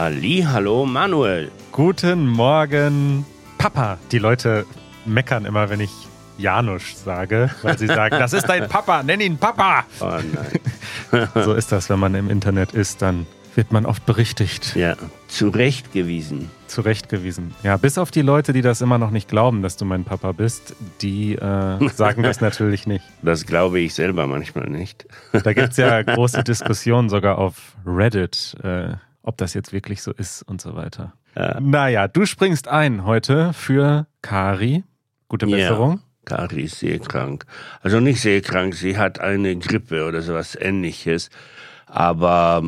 Halli, hallo Manuel. Guten Morgen, Papa. Die Leute meckern immer, wenn ich Janusz sage, weil sie sagen, das ist dein Papa, nenn ihn Papa. Oh nein. so ist das, wenn man im Internet ist, dann wird man oft berichtigt. Ja, zurechtgewiesen. Zurechtgewiesen. Ja, bis auf die Leute, die das immer noch nicht glauben, dass du mein Papa bist, die äh, sagen das natürlich nicht. Das glaube ich selber manchmal nicht. Da gibt es ja große Diskussionen sogar auf Reddit, äh, ob das jetzt wirklich so ist und so weiter. Ja. Naja, du springst ein heute für Kari. Gute Besserung. Ja. Kari ist sehr krank. Also nicht sehr krank, sie hat eine Grippe oder sowas ähnliches. Aber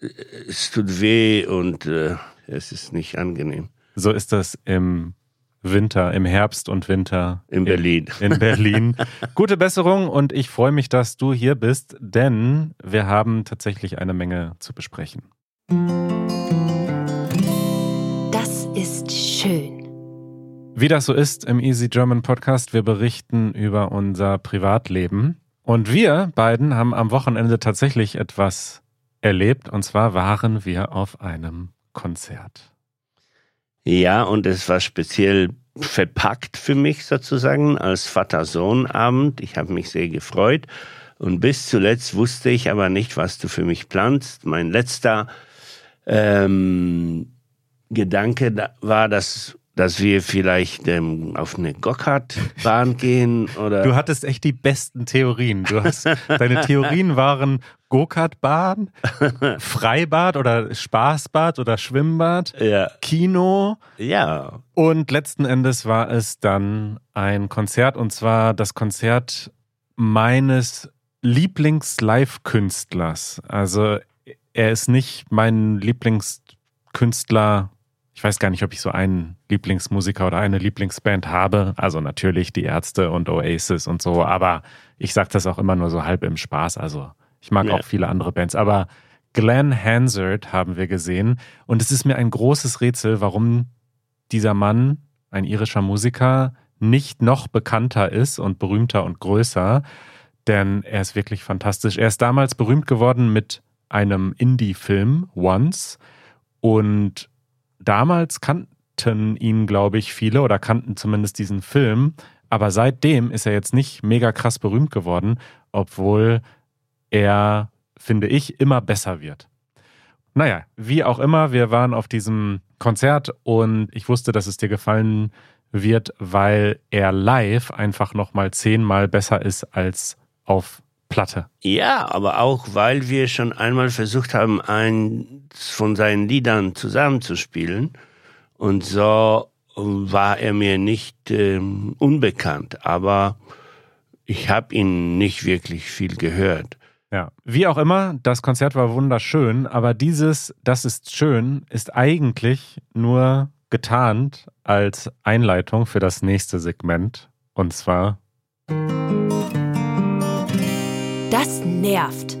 äh, es tut weh und äh, es ist nicht angenehm. So ist das im Winter, im Herbst und Winter. In Berlin. In, in Berlin. Gute Besserung und ich freue mich, dass du hier bist, denn wir haben tatsächlich eine Menge zu besprechen. Das ist schön. Wie das so ist im Easy German Podcast, wir berichten über unser Privatleben. Und wir beiden haben am Wochenende tatsächlich etwas erlebt. Und zwar waren wir auf einem Konzert. Ja, und es war speziell verpackt für mich sozusagen als Vater-Sohn-Abend. Ich habe mich sehr gefreut. Und bis zuletzt wusste ich aber nicht, was du für mich planst. Mein letzter ähm, Gedanke war, dass dass wir vielleicht ähm, auf eine Gokart-Bahn gehen oder. Du hattest echt die besten Theorien. Du hast, deine Theorien waren Go-Kart-Bahn, Freibad oder Spaßbad oder Schwimmbad, ja. Kino. Ja. Und letzten Endes war es dann ein Konzert und zwar das Konzert meines Lieblings-Live-Künstlers. Also er ist nicht mein Lieblingskünstler ich weiß gar nicht, ob ich so einen Lieblingsmusiker oder eine Lieblingsband habe. Also natürlich die Ärzte und Oasis und so, aber ich sage das auch immer nur so halb im Spaß. Also ich mag ja. auch viele andere Bands, aber Glenn Hansard haben wir gesehen und es ist mir ein großes Rätsel, warum dieser Mann, ein irischer Musiker, nicht noch bekannter ist und berühmter und größer, denn er ist wirklich fantastisch. Er ist damals berühmt geworden mit einem Indie-Film, Once, und damals kannten ihn, glaube ich, viele oder kannten zumindest diesen Film. Aber seitdem ist er jetzt nicht mega krass berühmt geworden, obwohl er, finde ich, immer besser wird. Naja, wie auch immer, wir waren auf diesem Konzert und ich wusste, dass es dir gefallen wird, weil er live einfach nochmal zehnmal besser ist als auf Platte. Ja, aber auch, weil wir schon einmal versucht haben, eins von seinen Liedern zusammenzuspielen. Und so war er mir nicht ähm, unbekannt, aber ich habe ihn nicht wirklich viel gehört. Ja, wie auch immer, das Konzert war wunderschön, aber dieses Das ist schön ist eigentlich nur getarnt als Einleitung für das nächste Segment und zwar das nervt.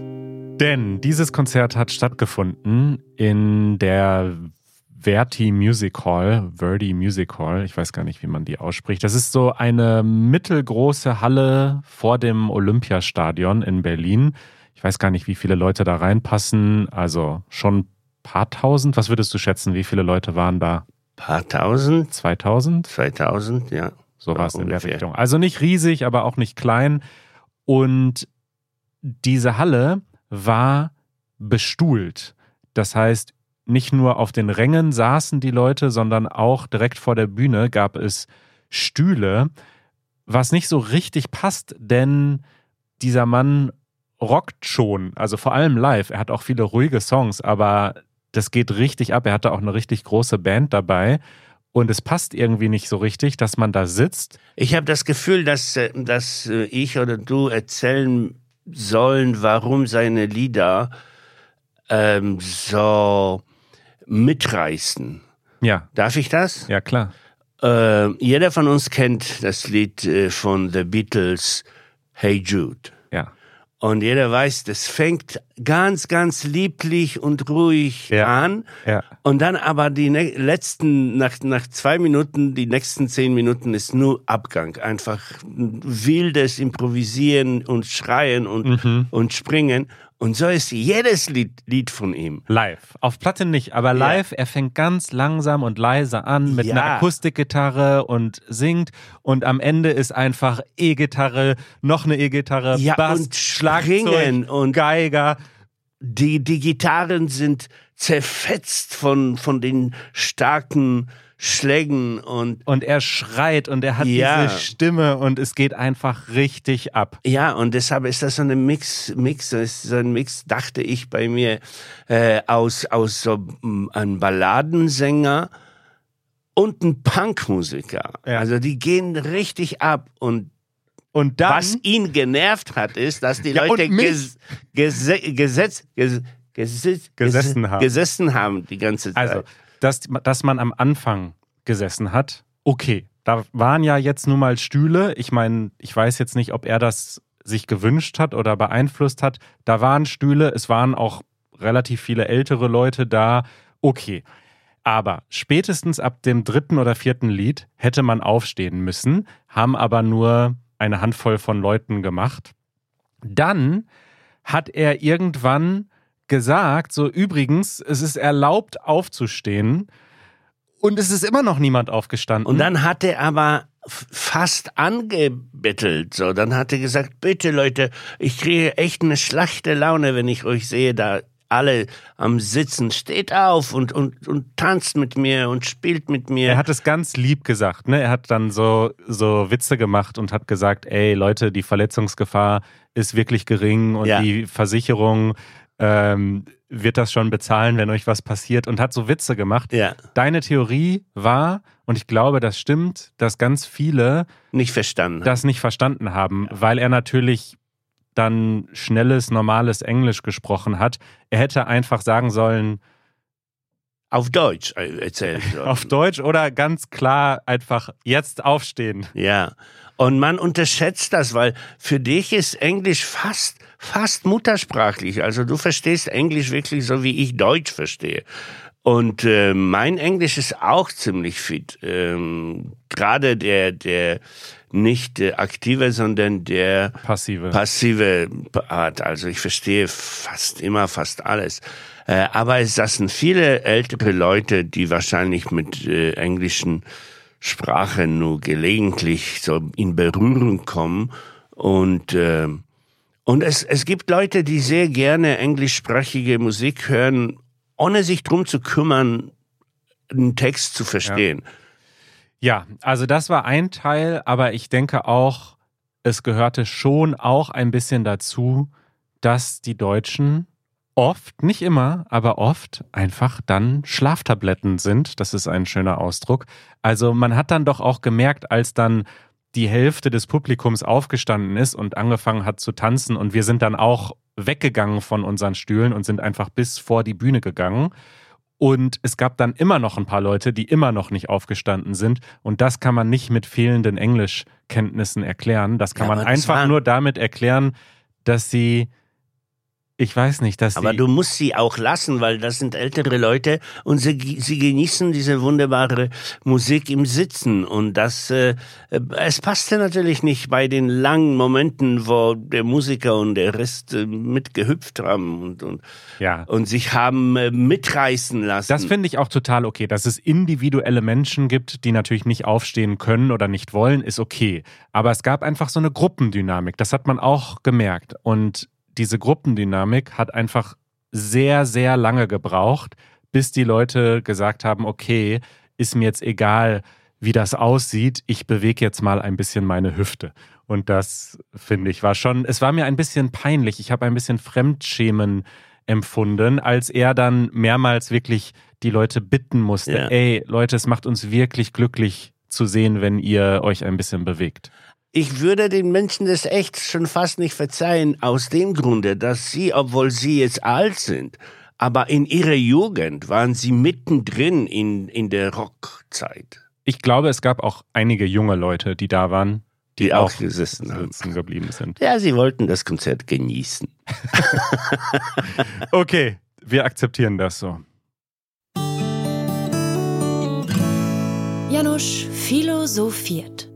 Denn dieses Konzert hat stattgefunden in der Verti Music Hall, Verdi Music Hall, ich weiß gar nicht, wie man die ausspricht. Das ist so eine mittelgroße Halle vor dem Olympiastadion in Berlin. Ich weiß gar nicht, wie viele Leute da reinpassen. Also schon ein paar tausend. Was würdest du schätzen? Wie viele Leute waren da? Paar tausend? 2000? 2000, ja. So war es in der Richtung. Also nicht riesig, aber auch nicht klein. Und diese Halle war bestuhlt. Das heißt, nicht nur auf den Rängen saßen die Leute, sondern auch direkt vor der Bühne gab es Stühle, was nicht so richtig passt, denn dieser Mann rockt schon, also vor allem live. Er hat auch viele ruhige Songs, aber das geht richtig ab. Er hatte auch eine richtig große Band dabei. Und es passt irgendwie nicht so richtig, dass man da sitzt. Ich habe das Gefühl, dass, äh, dass äh, ich oder du erzählen sollen, warum seine Lieder ähm, so mitreißen. Ja. Darf ich das? Ja, klar. Äh, jeder von uns kennt das Lied äh, von The Beatles, Hey Jude. Ja. Und jeder weiß, das fängt ganz, ganz lieblich und ruhig ja. an. Ja. Und dann aber die letzten, nach, nach zwei Minuten, die nächsten zehn Minuten ist nur Abgang. Einfach wildes Improvisieren und Schreien und, Mhm. und Springen. Und so ist jedes Lied, Lied von ihm. Live. Auf Platte nicht, aber live, er fängt ganz langsam und leise an mit Ja. einer Akustikgitarre und singt und am Ende ist einfach E-Gitarre, noch eine E-Gitarre, Ja, Bass, und Schlagzeug und- Geiger. Die, die Gitarren sind zerfetzt von, von den starken Schlägen und Und er schreit und er hat Ja. diese Stimme und es geht einfach richtig ab. Ja, und deshalb ist das so eine Mix, Mix, so ein Mix, dachte ich bei mir, äh, aus, aus so mm, einem Balladensänger und ein Punkmusiker. Ja. Also die gehen richtig ab und Und dann, was ihn genervt hat, ist, dass die Ja, Leute ges, gese, gesetz, ges, Gesessen ges- haben. gesessen haben die ganze Zeit. also, dass, dass man am Anfang gesessen hat, okay. Da waren ja jetzt nun mal Stühle. Ich meine, ich weiß jetzt nicht, ob er das sich gewünscht hat oder beeinflusst hat. Da waren Stühle, es waren auch relativ viele ältere Leute da. Okay. Aber spätestens ab dem dritten oder vierten Lied hätte man aufstehen müssen, haben aber nur eine Handvoll von Leuten gemacht. Dann hat er irgendwann gesagt, so übrigens, es ist erlaubt aufzustehen und es ist immer noch niemand aufgestanden. Und dann hat er aber fast angebettelt. So, dann hat er gesagt, bitte Leute, ich kriege echt eine schlechte Laune, wenn ich euch sehe, da alle am Sitzen. Steht auf und, und, und tanzt mit mir und spielt mit mir. Er hat es ganz lieb gesagt, ne? Er hat dann so, so Witze gemacht und hat gesagt, ey Leute, die Verletzungsgefahr ist wirklich gering und Ja. die Versicherung ähm, wird das schon bezahlen, wenn euch was passiert und hat so Witze gemacht. ja, Deine Theorie war, und ich glaube, das stimmt, dass ganz viele nicht verstanden. das nicht verstanden haben, weil er natürlich dann schnelles, normales Englisch gesprochen hat. Er hätte einfach sagen sollen, auf Deutsch äh, erzählt. So. auf Deutsch oder ganz klar einfach jetzt aufstehen. Ja. Und man unterschätzt das, weil für dich ist Englisch fast, fast muttersprachlich. Also du verstehst Englisch wirklich so, wie ich Deutsch verstehe. Und äh, mein Englisch ist auch ziemlich fit. Ähm, Gerade der, der nicht äh, aktive, sondern der Passive. passive Art. Also ich verstehe fast immer fast alles. Äh, aber es sind viele ältere Leute, die wahrscheinlich mit äh, englischen Sprache nur gelegentlich so in Berührung kommen. Und, äh, und es, es gibt Leute, die sehr gerne englischsprachige Musik hören, ohne sich drum zu kümmern, einen Text zu verstehen. Ja, also das war ein Teil, aber ich denke auch, es gehörte schon auch ein bisschen dazu, dass die Deutschen oft, nicht immer, aber oft einfach dann Schlaftabletten sind. Das ist ein schöner Ausdruck. Also man hat dann doch auch gemerkt, als dann die Hälfte des Publikums aufgestanden ist und angefangen hat zu tanzen und wir sind dann auch weggegangen von unseren Stühlen und sind einfach bis vor die Bühne gegangen. Und es gab dann immer noch ein paar Leute, die immer noch nicht aufgestanden sind. Und das kann man nicht mit fehlenden Englischkenntnissen erklären. Das kann Ja, man einfach nur damit erklären, dass sie, ich weiß nicht, dass Aber du musst sie auch lassen, weil das sind ältere Leute und sie, sie genießen diese wunderbare Musik im Sitzen. Und das, äh, es passte natürlich nicht bei den langen Momenten, wo der Musiker und der Rest äh, mitgehüpft haben und, und, ja. und sich haben äh, mitreißen lassen. Das finde ich auch total okay. Dass es individuelle Menschen gibt, die natürlich nicht aufstehen können oder nicht wollen, ist okay. Aber es gab einfach so eine Gruppendynamik. Das hat man auch gemerkt. Und diese Gruppendynamik hat einfach sehr, sehr lange gebraucht, bis die Leute gesagt haben, okay, ist mir jetzt egal, wie das aussieht, ich bewege jetzt mal ein bisschen meine Hüfte. Und das, finde ich, war schon, es war mir ein bisschen peinlich. Ich habe ein bisschen Fremdschämen empfunden, als er dann mehrmals wirklich die Leute bitten musste, Ja. ey, Leute, es macht uns wirklich glücklich zu sehen, wenn ihr euch ein bisschen bewegt. Ich würde den Menschen das echt schon fast nicht verzeihen, aus dem Grunde, dass sie, obwohl sie jetzt alt sind, aber in ihrer Jugend waren sie mittendrin in, in der Rockzeit, Ich glaube, es gab auch einige junge Leute, die da waren, die, auch gesessen haben. sitzen geblieben sind. Ja, sie wollten das Konzert genießen. Okay, wir akzeptieren das so. Janusz philosophiert.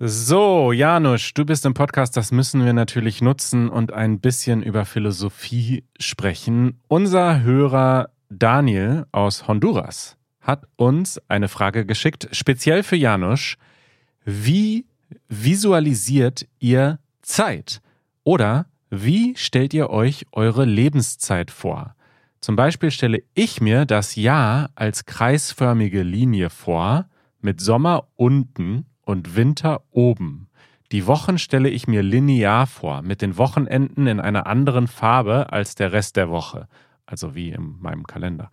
So, Janusz, du bist im Podcast, das müssen wir natürlich nutzen und ein bisschen über Philosophie sprechen. Unser Hörer Daniel aus Honduras hat uns eine Frage geschickt, speziell für Janusz. Wie visualisiert ihr Zeit? Oder wie stellt ihr euch eure Lebenszeit vor? Zum Beispiel stelle ich mir das Jahr als kreisförmige Linie vor, mit Sommer unten und Winter oben. Die Wochen stelle ich mir linear vor, mit den Wochenenden in einer anderen Farbe als der Rest der Woche, also wie in meinem Kalender.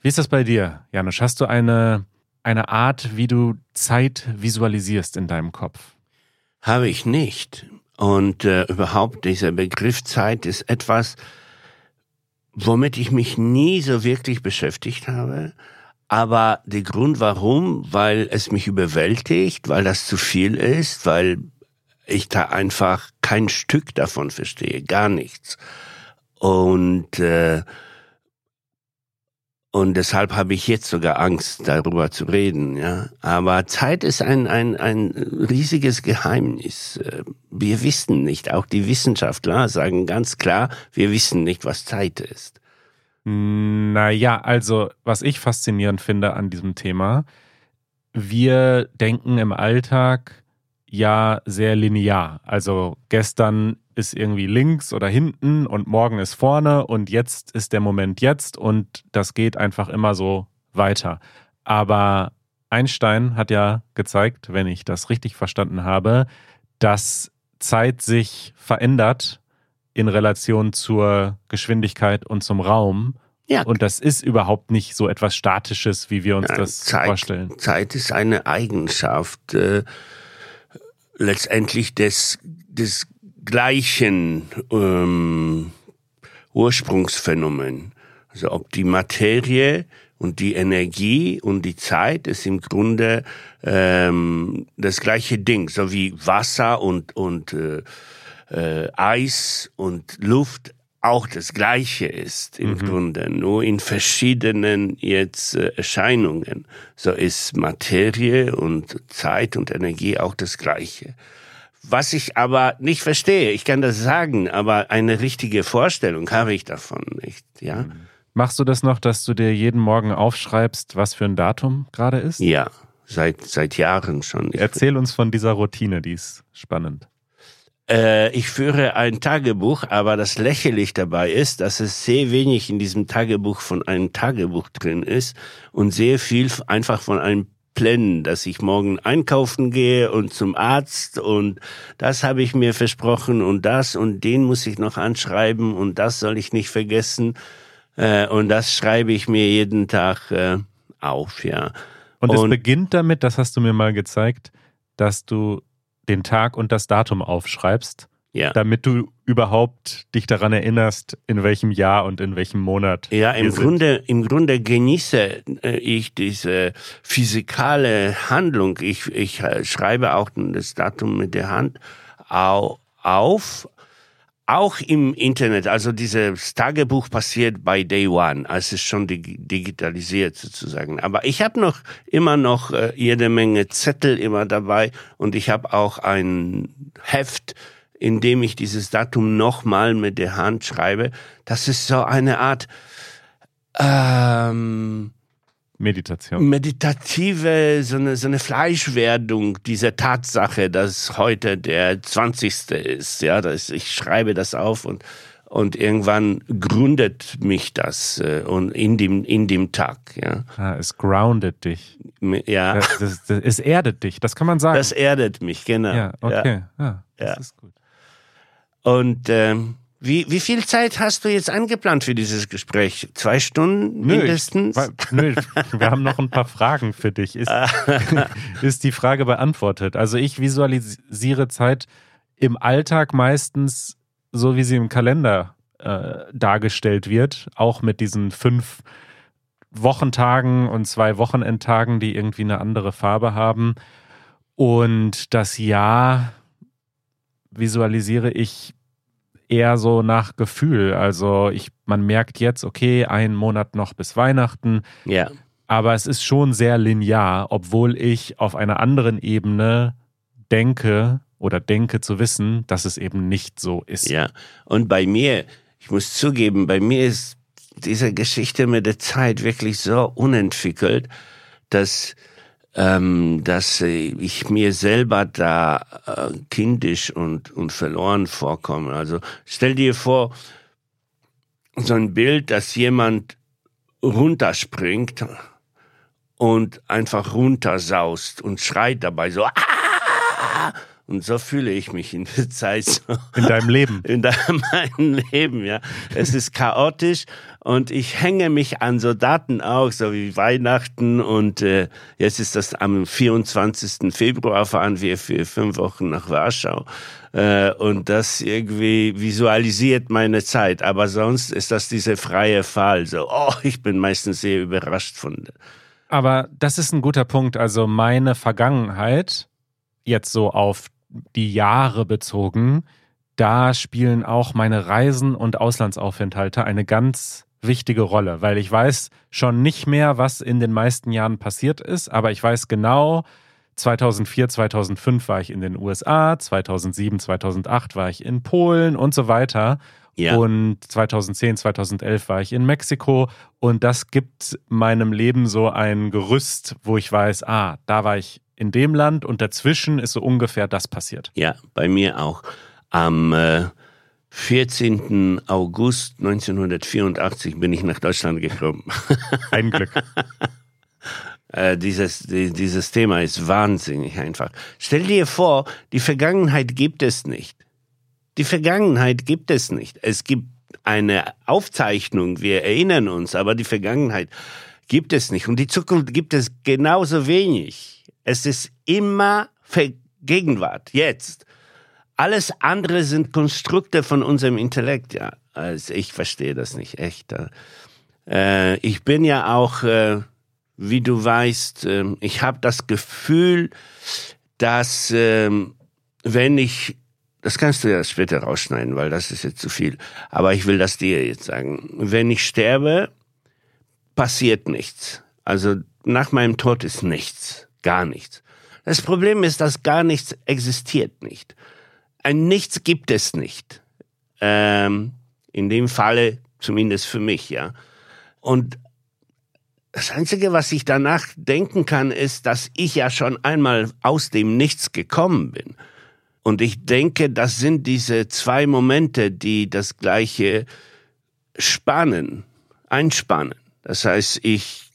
Wie ist das bei dir, Janusz? Hast du eine, eine Art, wie du Zeit visualisierst in deinem Kopf? Habe ich nicht. Und äh, überhaupt dieser Begriff Zeit ist etwas, womit ich mich nie so wirklich beschäftigt habe. Aber der Grund warum, weil es mich überwältigt, weil das zu viel ist, weil ich da einfach kein Stück davon verstehe, gar nichts. Und äh, und deshalb habe ich jetzt sogar Angst, darüber zu reden. Ja, aber Zeit ist ein ein ein riesiges Geheimnis. Wir wissen nicht. Auch die Wissenschaftler sagen ganz klar, wir wissen nicht, was Zeit ist. Naja, also was ich faszinierend finde an diesem Thema, wir denken im Alltag ja sehr linear. Also gestern ist irgendwie links oder hinten und morgen ist vorne und jetzt ist der Moment jetzt und das geht einfach immer so weiter. Aber Einstein hat ja gezeigt, wenn ich das richtig verstanden habe, dass Zeit sich verändert in Relation zur Geschwindigkeit und zum Raum. Ja. Und das ist überhaupt nicht so etwas Statisches, wie wir uns ja, das Zeit, vorstellen. Zeit ist eine Eigenschaft äh, letztendlich des, des gleichen ähm, Ursprungsphänomen. Also ob die Materie und die Energie und die Zeit ist im Grunde ähm, das gleiche Ding, so wie Wasser und, und äh, äh, Eis und Luft auch das Gleiche ist im mhm. Grunde, nur in verschiedenen jetzt äh, Erscheinungen. So ist Materie und Zeit und Energie auch das Gleiche. Was ich aber nicht verstehe, ich kann das sagen, aber eine richtige Vorstellung habe ich davon nicht, ja. Mhm. Machst du das noch, dass du dir jeden Morgen aufschreibst, was für ein Datum gerade ist? Ja, seit, seit Jahren schon. Erzähl uns von dieser Routine, die ist spannend. Äh, ich führe ein Tagebuch, aber das lächerlich dabei ist, dass es sehr wenig in diesem Tagebuch von einem Tagebuch drin ist und sehr viel einfach von einem Plänen, dass ich morgen einkaufen gehe und zum Arzt und das habe ich mir versprochen und das und den muss ich noch anschreiben und das soll ich nicht vergessen äh, und das schreibe ich mir jeden Tag äh, auf, ja. Und es beginnt damit, das hast du mir mal gezeigt, dass du den Tag und das Datum aufschreibst, ja. damit du überhaupt dich daran erinnerst, in welchem Jahr und in welchem Monat. Ja, im Grunde, im Grunde genieße äh, ich diese physikale Handlung. Ich, ich äh, schreibe auch das Datum mit der Hand auf, auch im Internet, also dieses Tagebuch passiert bei Day One, als es schon digitalisiert sozusagen. Aber ich habe noch immer noch äh, jede Menge Zettel immer dabei und ich habe auch ein Heft, in dem ich dieses Datum nochmal mit der Hand schreibe. Das ist so eine Art ähm, Meditation. Meditative, so eine, so eine Fleischwerdung dieser Tatsache, dass heute der 20. ist. Ja, dass ich schreibe das auf und, und irgendwann gründet mich das äh, und in dem, in dem Tag. Ja. Ah, es groundet dich. Ja. Das, das, das, es erdet dich, das kann man sagen. Das erdet mich, genau. Ja, okay. Ja, ah, das ja. ist gut. Und ähm, wie, wie viel Zeit hast du jetzt angeplant für dieses Gespräch? Zwei Stunden mindestens? Nö, nö, wir haben noch ein paar Fragen für dich. Ist, ist die Frage beantwortet? Also ich visualisiere Zeit im Alltag meistens so, wie sie im Kalender äh, dargestellt wird, auch mit diesen fünf Wochentagen und zwei Wochenendtagen, die irgendwie eine andere Farbe haben. Und das Jahr visualisiere ich eher so nach Gefühl. Also ich, man merkt jetzt, okay, einen Monat noch bis Weihnachten. Ja. Aber es ist schon sehr linear, obwohl ich auf einer anderen Ebene denke oder denke zu wissen, dass es eben nicht so ist. Ja, und bei mir, ich muss zugeben, bei mir ist diese Geschichte mit der Zeit wirklich so unentwickelt, dass ähm, dass ich mir selber da äh, kindisch und, und verloren vorkomme. Also stell dir vor, so ein Bild, dass jemand runterspringt und einfach runtersaust und schreit dabei so, ah! Und so fühle ich mich in der Zeit. So. In deinem Leben? In meinem Leben, ja. Es ist chaotisch und ich hänge mich an so Daten auch, so wie Weihnachten und äh, jetzt ist das am 24. Februar fahren wir für fünf Wochen nach Warschau äh, und das irgendwie visualisiert meine Zeit. Aber sonst ist das dieser freie Fall. So, oh, ich bin meistens sehr überrascht von. Aber das ist ein guter Punkt. Also meine Vergangenheit jetzt so auf die Jahre bezogen, da spielen auch meine Reisen und Auslandsaufenthalte eine ganz wichtige Rolle, weil ich weiß schon nicht mehr, was in den meisten Jahren passiert ist, aber ich weiß genau, 2004, 2005 war ich in den USA, 2007, 2008 war ich in Polen und so weiter. Ja. Und 2010, 2011 war ich in Mexiko und das gibt meinem Leben so ein Gerüst, wo ich weiß, ah, da war ich in dem Land und dazwischen ist so ungefähr das passiert. Ja, bei mir auch. Am äh, 14. August 1984 bin ich nach Deutschland gekommen. Ein Glück. äh, dieses, die, dieses Thema ist wahnsinnig einfach. Stell dir vor, die Vergangenheit gibt es nicht. Die Vergangenheit gibt es nicht. Es gibt eine Aufzeichnung, wir erinnern uns, aber die Vergangenheit gibt es nicht. Und die Zukunft gibt es genauso wenig. Es ist immer Gegenwart, jetzt. Alles andere sind Konstrukte von unserem Intellekt, ja. Also ich verstehe das nicht, echt. Äh, ich bin ja auch, äh, wie du weißt, äh, ich habe das Gefühl, dass ähm, wenn ich, das kannst du ja später rausschneiden, weil das ist jetzt zu viel, aber ich will das dir jetzt sagen. Wenn ich sterbe, passiert nichts. Also nach meinem Tod ist nichts gar nichts. Das Problem ist, dass gar nichts existiert nicht. Ein Nichts gibt es nicht. Ähm, in dem Falle zumindest für mich, ja. Und das Einzige, was ich danach denken kann, ist, dass ich ja schon einmal aus dem Nichts gekommen bin. Und ich denke, das sind diese zwei Momente, die das Gleiche spannen, einspannen. Das heißt, ich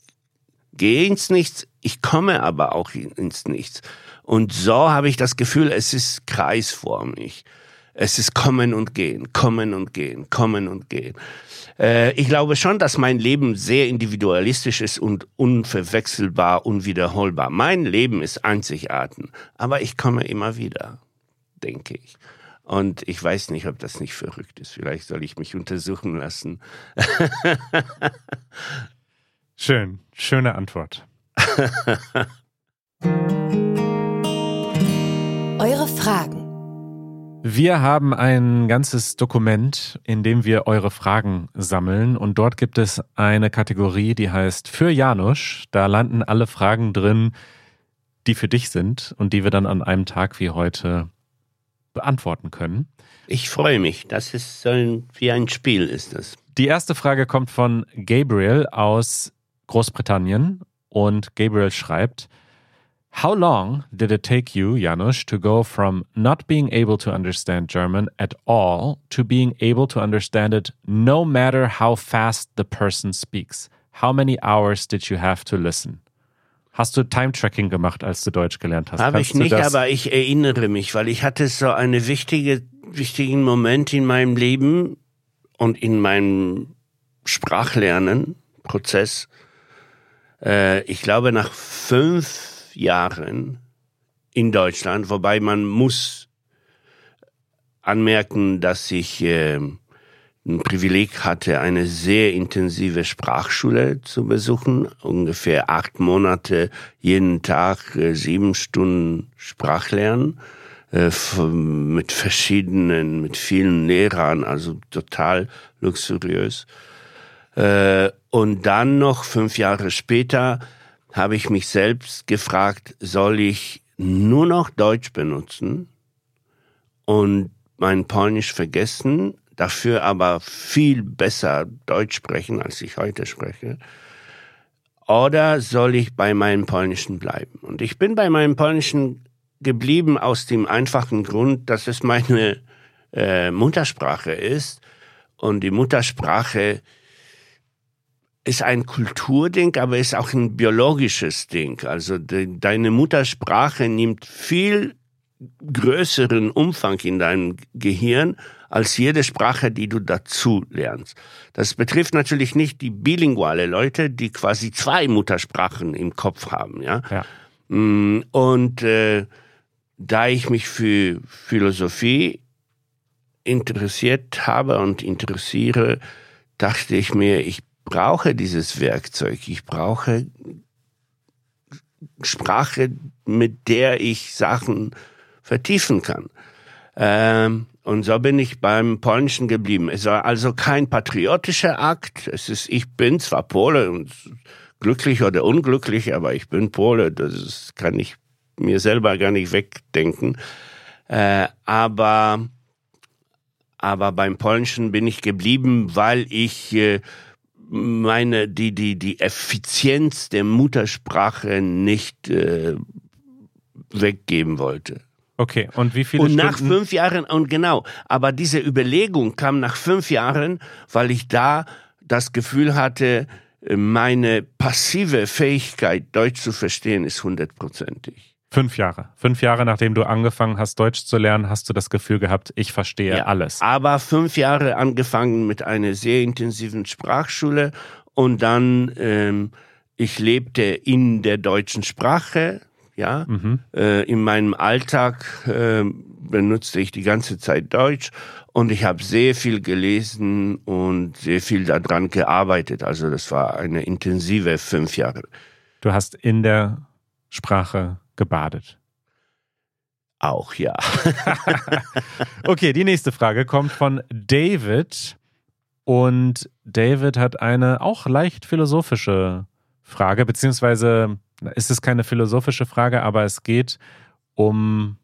gehe ins Nichts, ich komme aber auch ins Nichts. Und so habe ich das Gefühl, es ist kreisförmig. Es ist kommen und gehen, kommen und gehen, kommen und gehen. Äh, ich glaube schon, dass mein Leben sehr individualistisch ist und unverwechselbar, unwiederholbar. Mein Leben ist einzigartig, aber ich komme immer wieder, denke ich. Und ich weiß nicht, ob das nicht verrückt ist. Vielleicht soll ich mich untersuchen lassen. Schön, schöne Antwort. Eure Fragen. Wir haben ein ganzes Dokument, in dem wir eure Fragen sammeln und dort gibt es eine Kategorie, die heißt Für Janusz. Da landen alle Fragen drin, die für dich sind und die wir dann an einem Tag wie heute beantworten können. Ich freue mich. Das ist so ein, wie ein Spiel ist das. Die erste Frage kommt von Gabriel aus Großbritannien und Gabriel schreibt, How long did it take you, Janusz, to go from not being able to understand German at all to being able to understand it no matter how fast the person speaks? How many hours did you have to listen? Hast du Time-Tracking gemacht, als du Deutsch gelernt hast? Habe ich nicht, aber ich erinnere mich, weil ich hatte so einen wichtige, wichtigen Moment in meinem Leben und in meinem Sprachlernen-Prozess, äh, ich glaube, nach fünf Jahren in Deutschland, wobei man muss anmerken, dass ich äh, ein Privileg hatte, eine sehr intensive Sprachschule zu besuchen, ungefähr acht Monate jeden Tag äh, sieben Stunden Sprachlernen äh, mit verschiedenen, mit vielen Lehrern, also total luxuriös. Äh, und dann noch fünf Jahre später habe ich mich selbst gefragt, soll ich nur noch Deutsch benutzen und mein Polnisch vergessen, dafür aber viel besser Deutsch sprechen, als ich heute spreche? Oder soll ich bei meinem Polnischen bleiben? Und ich bin bei meinem Polnischen geblieben aus dem einfachen Grund, dass es meine äh, Muttersprache ist. Und die Muttersprache ist ein Kulturding, aber ist auch ein biologisches Ding. Also de, deine Muttersprache nimmt viel größeren Umfang in deinem Gehirn als jede Sprache, die du dazu lernst. Das betrifft natürlich nicht die bilinguale Leute, die quasi zwei Muttersprachen im Kopf haben, ja. Ja. Mm, Und äh, da ich mich für Philosophie interessiert habe und interessiere, dachte ich mir, ich brauche dieses Werkzeug. Ich brauche Sprache, mit der ich Sachen vertiefen kann. Ähm, und so bin ich beim Polnischen geblieben. Es war also kein patriotischer Akt. Es ist, ich bin zwar Pole und glücklich oder unglücklich, aber ich bin Pole. Das ist, kann ich mir selber gar nicht wegdenken. Äh, aber, aber beim Polnischen bin ich geblieben, weil ich äh, meine, die, die, die Effizienz der Muttersprache nicht äh, weggeben wollte. Okay, und wie viele Und nach Stunden? fünf Jahren, und genau, aber diese Überlegung kam nach fünf Jahren, weil ich da das Gefühl hatte, meine passive Fähigkeit, Deutsch zu verstehen, ist hundertprozentig. Fünf Jahre. Fünf Jahre, nachdem du angefangen hast, Deutsch zu lernen, hast du das Gefühl gehabt, ich verstehe Ja. alles. Aber fünf Jahre angefangen mit einer sehr intensiven Sprachschule und dann, ähm, ich lebte in der deutschen Sprache, ja. Mhm. Äh, in meinem Alltag äh, benutzte ich die ganze Zeit Deutsch und ich habe sehr viel gelesen und sehr viel daran gearbeitet. Also das war eine intensive fünf Jahre. Du hast in der Sprache gebadet. Auch, ja. Okay, die nächste Frage kommt von David. Und David hat eine auch leicht philosophische Frage, beziehungsweise ist es keine philosophische Frage, aber es geht um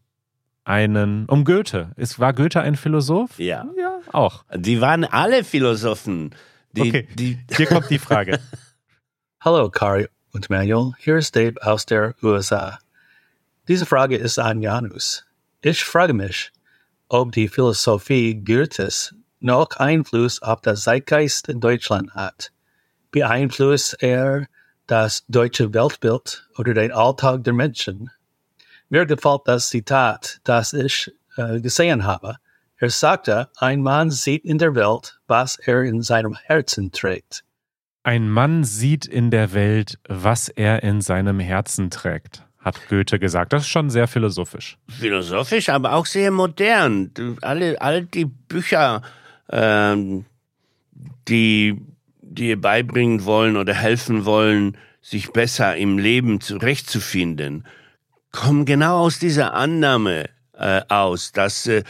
einen, um Goethe. Ist, war Goethe ein Philosoph? Ja. Ja, auch. Die waren alle Philosophen. Die, Okay, die, hier kommt die Frage. Hallo Kari und Manuel, hier ist Dave aus der USA. Diese Frage ist an Janus. Ich frage mich, ob die Philosophie Goethes noch Einfluss auf den Zeitgeist in Deutschland hat. Beeinflusst er das deutsche Weltbild oder den Alltag der Menschen? Mir gefällt das Zitat, das ich äh, gesehen habe. Er sagte, ein Mann sieht in der Welt, was er in seinem Herzen trägt. Ein Mann sieht in der Welt, was er in seinem Herzen trägt, hat Goethe gesagt. Das ist schon sehr philosophisch. philosophisch, aber auch sehr modern. Alle, all die Bücher, ähm, die dir beibringen wollen oder helfen wollen, sich besser im Leben zurechtzufinden, kommen genau aus dieser Annahme äh, aus, dass äh,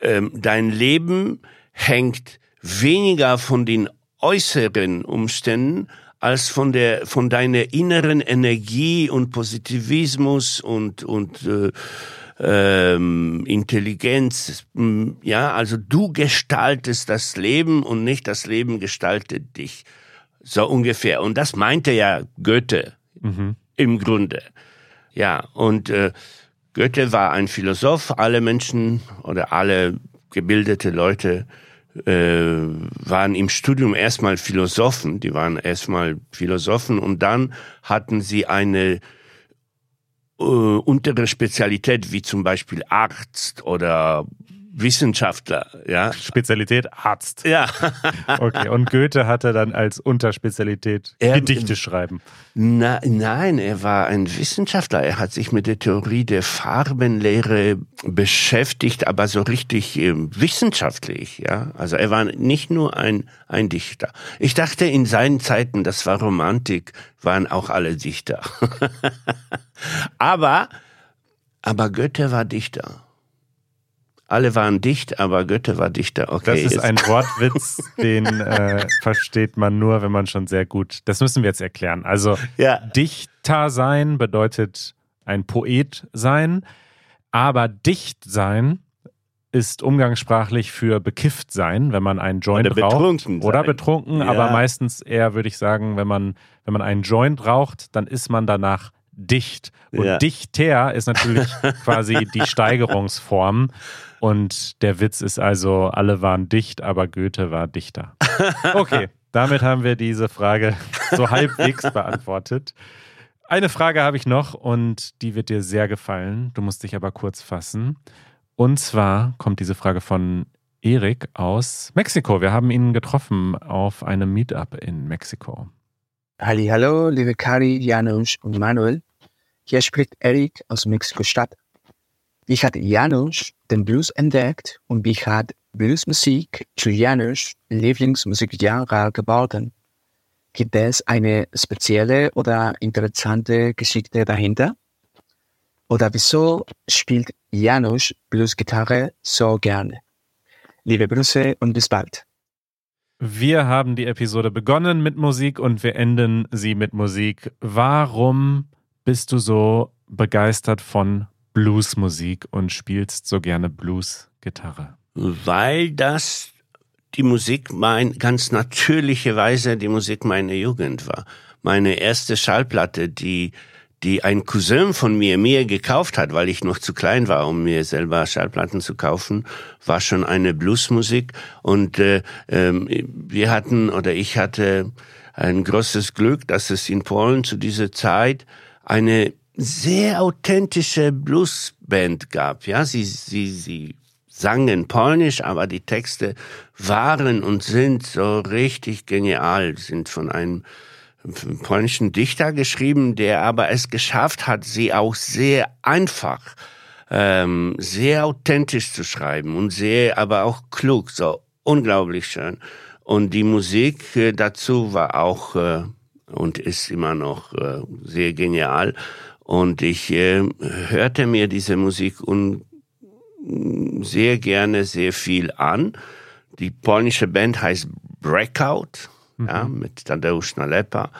ähm, dein Leben hängt weniger von den äußeren Umständen als von der von deiner inneren Energie und Positivismus und und äh, ähm, Intelligenz. Mm, Ja, also du gestaltest das Leben und nicht das Leben gestaltet dich. So ungefähr. Und das meinte ja Goethe Mhm. im Grunde. Ja, und äh, Goethe war ein Philosoph. Alle Menschen oder alle gebildete Leute äh, waren im Studium erstmal Philosophen. Die waren erstmal Philosophen und dann hatten sie eine äh, untere Spezialität wie zum Beispiel Arzt oder Wissenschaftler. Ja, Spezialität Arzt. ja. Okay, und Goethe hatte dann als Unterspezialität Er- Gedichte schreiben. Na, nein, er war ein Wissenschaftler. Er hat sich mit der Theorie der Farbenlehre beschäftigt, aber so richtig ähm, wissenschaftlich. Ja, also er war nicht nur ein ein Dichter. Ich dachte, in seinen Zeiten, das war Romantik, waren auch alle Dichter. aber aber Goethe war Dichter. Alle waren dicht, aber Goethe war Dichter. Okay, Das ist jetzt- ein Wortwitz, den äh, versteht man nur, wenn man schon sehr gut. Das müssen wir jetzt erklären. Also ja. Dichter sein bedeutet ein Poet sein, aber dicht sein ist umgangssprachlich für bekifft sein, wenn man einen Joint Oder raucht. betrunken Oder sein. betrunken, Ja. aber meistens eher, würde ich sagen, wenn man, wenn man einen Joint raucht, dann ist man danach dicht. Und Ja. dichter ist natürlich quasi die Steigerungsform. Und der Witz ist also, alle waren dicht, aber Goethe war dichter. Okay, damit haben wir diese Frage so halbwegs beantwortet. Eine Frage habe ich noch und die wird dir sehr gefallen. Du musst dich aber kurz fassen. Und zwar kommt diese Frage von Erik aus Mexiko. Wir haben ihn getroffen auf einem Meetup in Mexiko. Hallo, liebe Kari, Janusz und Manuel. Hier spricht Erik aus Mexiko-Stadt. Wie hat Janusz den Blues entdeckt und wie hat Bluesmusik zu Janusz Lieblingsmusikgenre geworden? Gibt es eine spezielle oder interessante Geschichte dahinter? Oder wieso spielt Janusz Bluesgitarre so gerne? Liebe Grüße und bis bald. Wir haben die Episode begonnen mit Musik und wir enden sie mit Musik. Warum bist du so begeistert von Bluesmusik und spielst so gerne Bluesgitarre? Weil das die Musik mein, ganz natürliche Weise die Musik meiner Jugend war. Meine erste Schallplatte, die, die ein Cousin von mir mir gekauft hat, weil ich noch zu klein war, um mir selber Schallplatten zu kaufen, war schon eine Bluesmusik. Und äh, ähm, wir hatten oder ich hatte ein großes Glück, dass es in Polen zu dieser Zeit eine sehr authentische Bluesband gab. Ja, sie, sie, sie sangen polnisch, aber die Texte waren und sind so richtig genial, sind von einem polnischen Dichter geschrieben, der aber es geschafft hat, sie auch sehr einfach, ähm, sehr authentisch zu schreiben und sehr, aber auch klug, so unglaublich schön. Und die Musik äh, dazu war auch äh, und ist immer noch äh, sehr genial. Und ich äh, hörte mir diese Musik un sehr gerne sehr viel an. Die polnische Band heißt Breakout, ja, mit Tadeusz Nalepa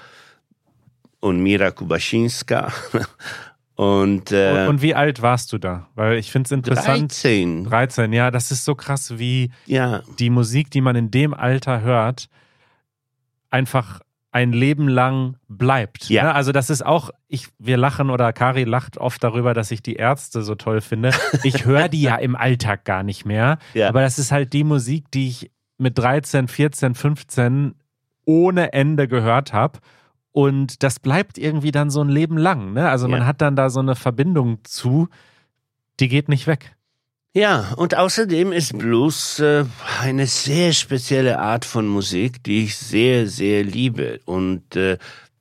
und Mira Kubasińska. Und, äh, und wie alt warst du da? Weil ich finde es interessant. 13. 13, ja, das ist so krass, wie Ja, die Musik, die man in dem Alter hört, einfach ein Leben lang bleibt. Ja. Ne? Also das ist auch, ich, wir lachen oder Kari lacht oft darüber, dass ich die Ärzte so toll finde. Ich höre die ja im Alltag gar nicht mehr. Ja. Aber das ist halt die Musik, die ich mit 13, 14, 15 ohne Ende gehört habe. Und das bleibt irgendwie dann so ein Leben lang. Ne? Also man Ja. hat dann da so eine Verbindung zu, die geht nicht weg. Ja, und außerdem ist Blues äh, eine sehr spezielle Art von Musik, die ich sehr, sehr liebe. Und äh,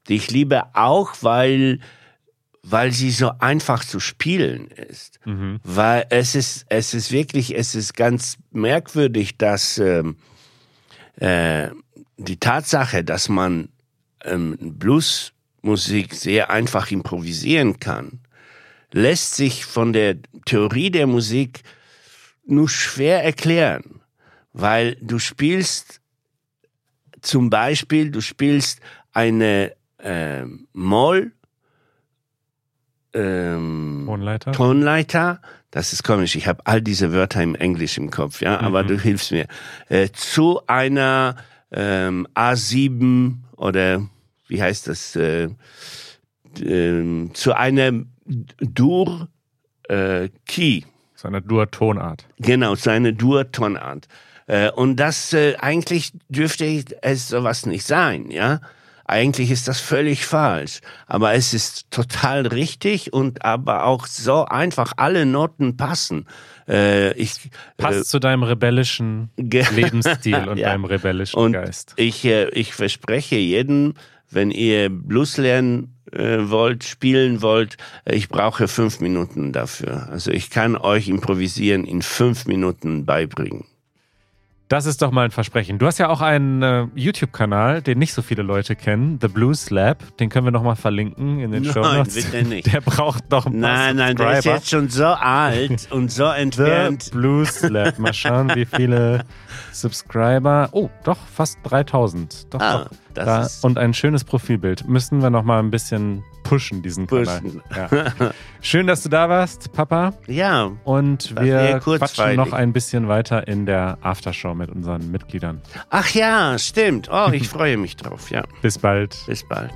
die ich liebe auch, weil, weil sie so einfach zu spielen ist. Mhm. Weil es ist, es ist wirklich, es ist ganz merkwürdig, dass ähm, äh, die Tatsache, dass man ähm, Bluesmusik sehr einfach improvisieren kann, lässt sich von der Theorie der Musik nur schwer erklären, weil du spielst zum Beispiel, du spielst eine äh, Moll ähm, Tonleiter. Tonleiter, das ist komisch, ich habe all diese Wörter im Englisch im Kopf, ja, aber Mhm. du hilfst mir, äh, zu einer ähm, A7 oder wie heißt das, äh, ähm, zu einem Dur äh, Key, So eine Dur-Tonart. genau, zu einer Dur-Tonart. Äh, und das äh, eigentlich dürfte es sowas nicht sein, ja. Eigentlich ist das völlig falsch, aber es ist total richtig und aber auch so einfach alle Noten passen. Äh, ich Passt zu deinem rebellischen Lebensstil und Ja. deinem rebellischen und Geist. ich äh, ich verspreche jedem, wenn ihr Blues lernen äh, wollt, spielen wollt, äh, ich brauche fünf Minuten dafür. Also ich kann euch improvisieren in fünf Minuten beibringen. Das ist doch mal ein Versprechen. Du hast ja auch einen äh, YouTube-Kanal, den nicht so viele Leute kennen, The Blues Lab. Den können wir nochmal verlinken in den Nein, Show Notes. bitte nicht. Der braucht noch ein paar Nein, nein, der ist jetzt schon so alt und so The entfernt. Blues Lab. Mal schauen, wie viele Subscriber. Oh, doch, fast 3000. Doch, Ah, doch. Da, und ein schönes Profilbild. Müssen wir noch mal ein bisschen pushen, diesen Kanal. Pushen. Ja. Schön, dass du da warst, Papa. Ja, Und wir quatschen noch ein bisschen weiter in der Aftershow mit unseren Mitgliedern. ach ja, stimmt. Oh, ich freue mich drauf. Ja, Bis bald. bis bald.